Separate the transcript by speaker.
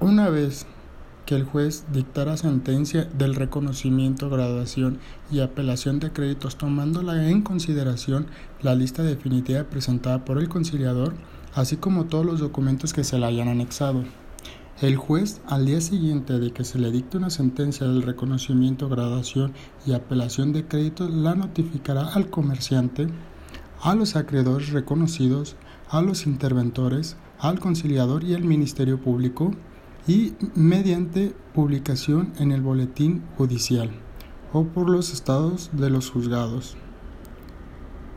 Speaker 1: Una vez que el juez dictara sentencia del reconocimiento, graduación y apelación de créditos tomándola en consideración la lista definitiva presentada por el conciliador, así como todos los documentos que se le hayan anexado. El juez, al día siguiente de que se le dicte una sentencia del reconocimiento, graduación y apelación de créditos, la notificará al comerciante, a los acreedores reconocidos, a los interventores, al conciliador y al Ministerio Público, y mediante publicación en el Boletín Judicial o por los estados de los juzgados.